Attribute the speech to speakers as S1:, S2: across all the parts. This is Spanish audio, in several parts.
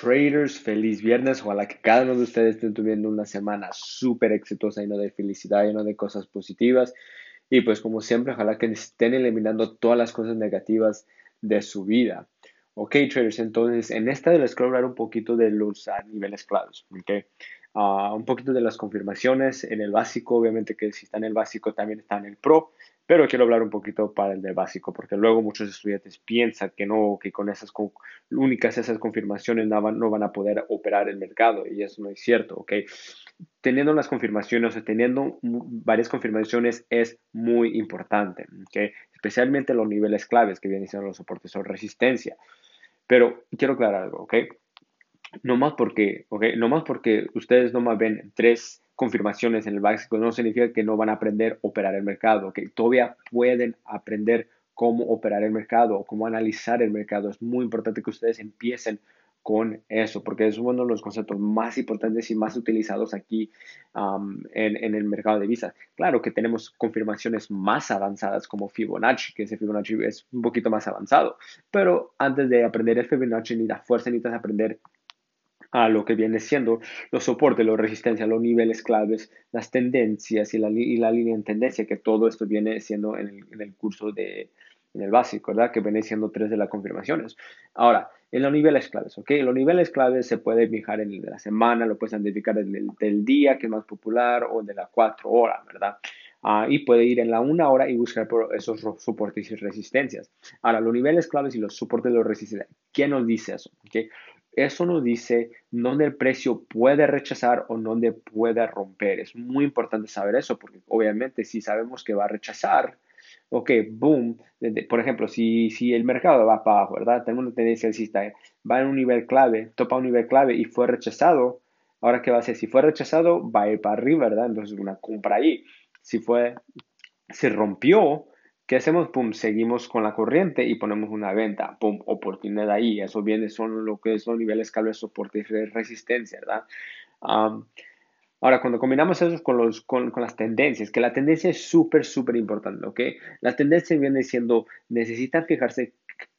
S1: traders, feliz viernes. Ojalá que cada uno de ustedes esté tuviendo una semana súper exitosa, lleno de felicidad, lleno de cosas positivas. Y pues como siempre, ojalá que estén eliminando todas las cosas negativas de su vida. Ok, traders, entonces en esta les quiero hablar un poquito de los niveles claves. Okay. Un poquito de las confirmaciones en el básico, obviamente que si está en el básico también está en el pro, pero quiero hablar un poquito para el de básico, porque luego muchos estudiantes piensan que no, que con esas únicas esas confirmaciones no van, no van a poder operar el mercado, y eso no es cierto, ¿ok? Teniendo las confirmaciones o teniendo varias confirmaciones es muy importante, ¿ok? Especialmente los niveles claves que vienen siendo los soportes o resistencia. Pero quiero aclarar algo, ¿ok? No más porque, okay, no más porque ustedes no más ven tres confirmaciones en el básico, no significa que no van a aprender a operar el mercado, que todavía pueden aprender cómo operar el mercado o cómo analizar el mercado. Es muy importante que ustedes empiecen con eso, porque es uno de los conceptos más importantes y más utilizados aquí en, en, el mercado de divisas. Claro que tenemos confirmaciones más avanzadas como Fibonacci, que ese Fibonacci es un poquito más avanzado, pero antes de aprender el Fibonacci ni la fuerza necesitas aprender a lo que viene siendo los soportes, la resistencia, los niveles claves, las tendencias y la, y la línea en tendencia, que todo esto viene siendo en el, curso de, en el básico, ¿verdad? Que viene siendo tres de las confirmaciones. Ahora, en los niveles claves, ¿ok? Los niveles claves se puede fijar en la semana, lo puedes identificar en el del día, que es más popular, o de las cuatro horas, ¿verdad? Ah, y puede ir en la una hora y buscar esos soportes y resistencias. Ahora, los niveles claves y los soportes de los resistencias. ¿Quién nos dice eso? ¿Okay? Eso nos dice dónde el precio puede rechazar o dónde puede romper. Es muy importante saber eso porque obviamente si sabemos que va a rechazar, ok, boom, por ejemplo, si, si el mercado va para abajo, ¿verdad? Tenemos una tendencia alcista, ¿eh? va en un nivel clave, topa un nivel clave y fue rechazado, ahora qué va a hacer? Si fue rechazado, va a ir para arriba, ¿verdad? Entonces una compra ahí. Si fue, se rompió, ¿Qué hacemos? Seguimos con la corriente y ponemos una venta. Pum, oportunidad ahí. Eso viene, son lo que los niveles clave de soporte y resistencia, ¿verdad? ahora, cuando combinamos eso con, los, con, con las tendencias, que la tendencia es súper, súper importante, ¿ok? La tendencia viene siendo, necesitan fijarse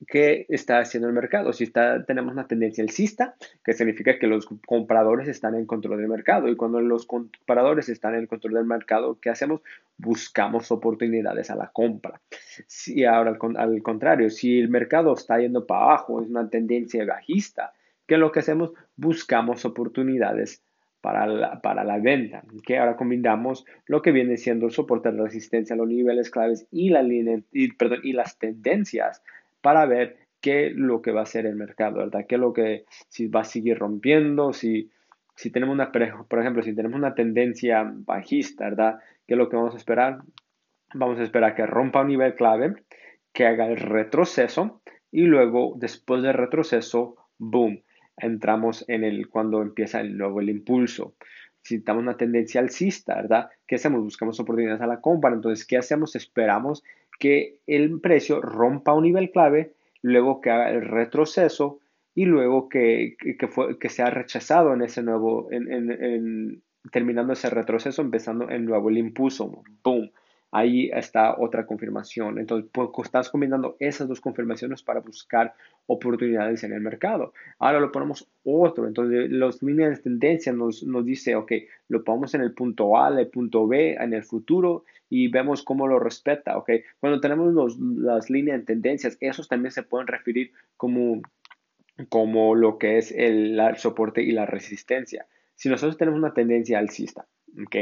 S1: qué está haciendo el mercado. Si está, tenemos una tendencia alcista, que significa que los compradores están en control del mercado. Y cuando los compradores están en control del mercado, ¿qué hacemos? Buscamos oportunidades a la compra. Si ahora al, contrario, si el mercado está yendo para abajo, es una tendencia bajista, ¿qué es lo que hacemos? Buscamos oportunidades para la, para la venta. Que ahora combinamos lo que viene siendo el soporte de resistencia, los niveles claves y, la y, perdón, y las tendencias para ver qué lo que va a hacer el mercado, ¿verdad? ¿Qué lo que, si va a seguir rompiendo, si, si tenemos una, por ejemplo, si tenemos una tendencia bajista, ¿verdad? ¿Qué es lo que vamos a esperar? Vamos a esperar que rompa un nivel clave, que haga el retroceso y luego, después del retroceso, boom, entramos en el, cuando empieza el nuevo el impulso. Si estamos una tendencia alcista, ¿verdad? ¿Qué hacemos? Buscamos oportunidades a la compra. Entonces, ¿qué hacemos? Esperamos que el precio rompa un nivel clave, luego que haga el retroceso y luego que, que, fue, que sea rechazado en ese nuevo, en, terminando ese retroceso, empezando el nuevo el impulso. ¡Boom! Ahí está otra confirmación. Entonces, pues, estás combinando esas dos confirmaciones para buscar oportunidades en el mercado. Ahora lo ponemos otro. Entonces, las líneas de tendencia nos, nos dice, ok, lo ponemos en el punto A, el punto B, en el futuro y vemos cómo lo respeta, ok. Cuando tenemos los, las líneas de tendencias, esos también se pueden referir como, como lo que es el, el soporte y la resistencia. Si nosotros tenemos una tendencia alcista, ok,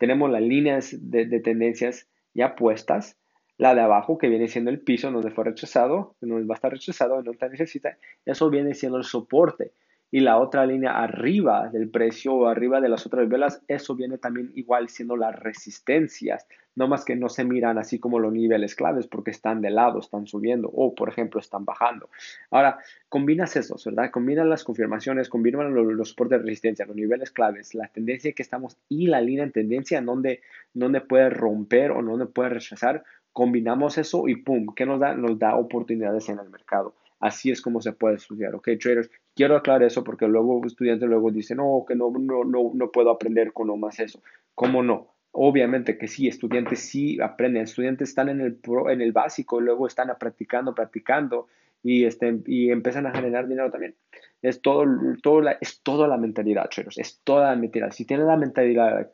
S1: tenemos las líneas de, tendencias ya puestas, la de abajo que viene siendo el piso donde fue rechazado, donde va a estar rechazado, no te necesita, eso viene siendo el soporte. Y la otra línea arriba del precio o arriba de las otras velas, eso viene también igual siendo las resistencias, no más que no se miran así como los niveles claves porque están de lado, están subiendo o por ejemplo están bajando. Ahora, combinas esos, ¿verdad? Combinas las confirmaciones, combinas los, soportes de resistencia, los niveles claves, la tendencia que estamos y la línea en tendencia en donde, donde puede romper o donde puede rechazar, combinamos eso y pum, ¿qué nos da? Nos da oportunidades en el mercado. Así es como se puede estudiar, ¿ok? Traders, quiero aclarar eso porque luego estudiantes luego dicen, no, que no, no, no, no puedo aprender con más eso. ¿Cómo no? Obviamente que sí, estudiantes sí aprenden, estudiantes están en el, en el básico, luego están practicando, practicando y, este, y empiezan a generar dinero también. Es todo, todo la, es toda la mentalidad, traders, es toda la mentalidad. Si tiene la mentalidad,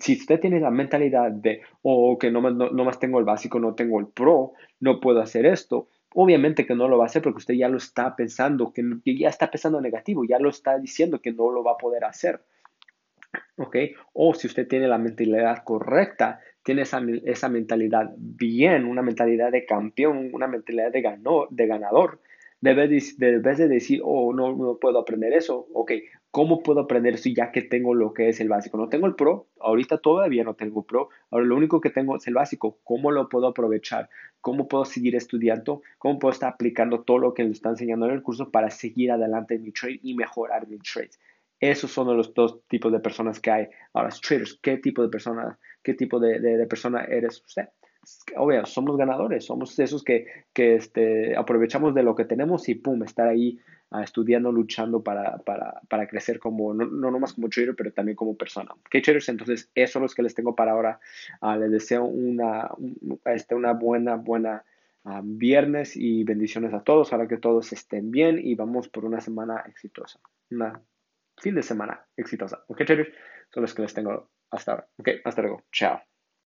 S1: si usted tiene la mentalidad de, oh, que no, no, no más tengo el básico, no tengo el pro, no puedo hacer esto, Obviamente que no lo va a hacer porque usted ya lo está pensando, que, ya está pensando negativo, ya lo está diciendo que no lo va a poder hacer. ¿Ok? O si usted tiene la mentalidad correcta, tiene esa, esa mentalidad bien, una mentalidad de campeón, una mentalidad de, de ganador, debes de, de decir, oh, no, no puedo aprender eso, ok, ¿cómo puedo aprender eso ya que tengo lo que es el básico? No tengo el pro, ahorita todavía no tengo pro, ahora lo único que tengo es el básico, ¿cómo lo puedo aprovechar? ¿Cómo puedo seguir estudiando? ¿Cómo puedo estar aplicando todo lo que me está enseñando en el curso para seguir adelante en mi trade y mejorar mi trade? Esos son los dos tipos de personas que hay. Ahora, traders, ¿qué tipo de persona, qué tipo de, de persona eres usted? obvio, somos ganadores, somos esos que, que este, aprovechamos de lo que tenemos y pum, estar ahí uh, estudiando, luchando para, para, para crecer como, no, no nomás como trader, pero también como persona. ¿Ok, traders? Entonces, eso es lo que les tengo para ahora. Uh, les deseo una, este, una buena, buena uh, viernes y bendiciones a todos. Ahora que todos estén bien y vamos por una semana exitosa. Una fin de semana exitosa. ¿Ok, traders? Son los que les tengo hasta ahora. Ok, hasta luego. Chao.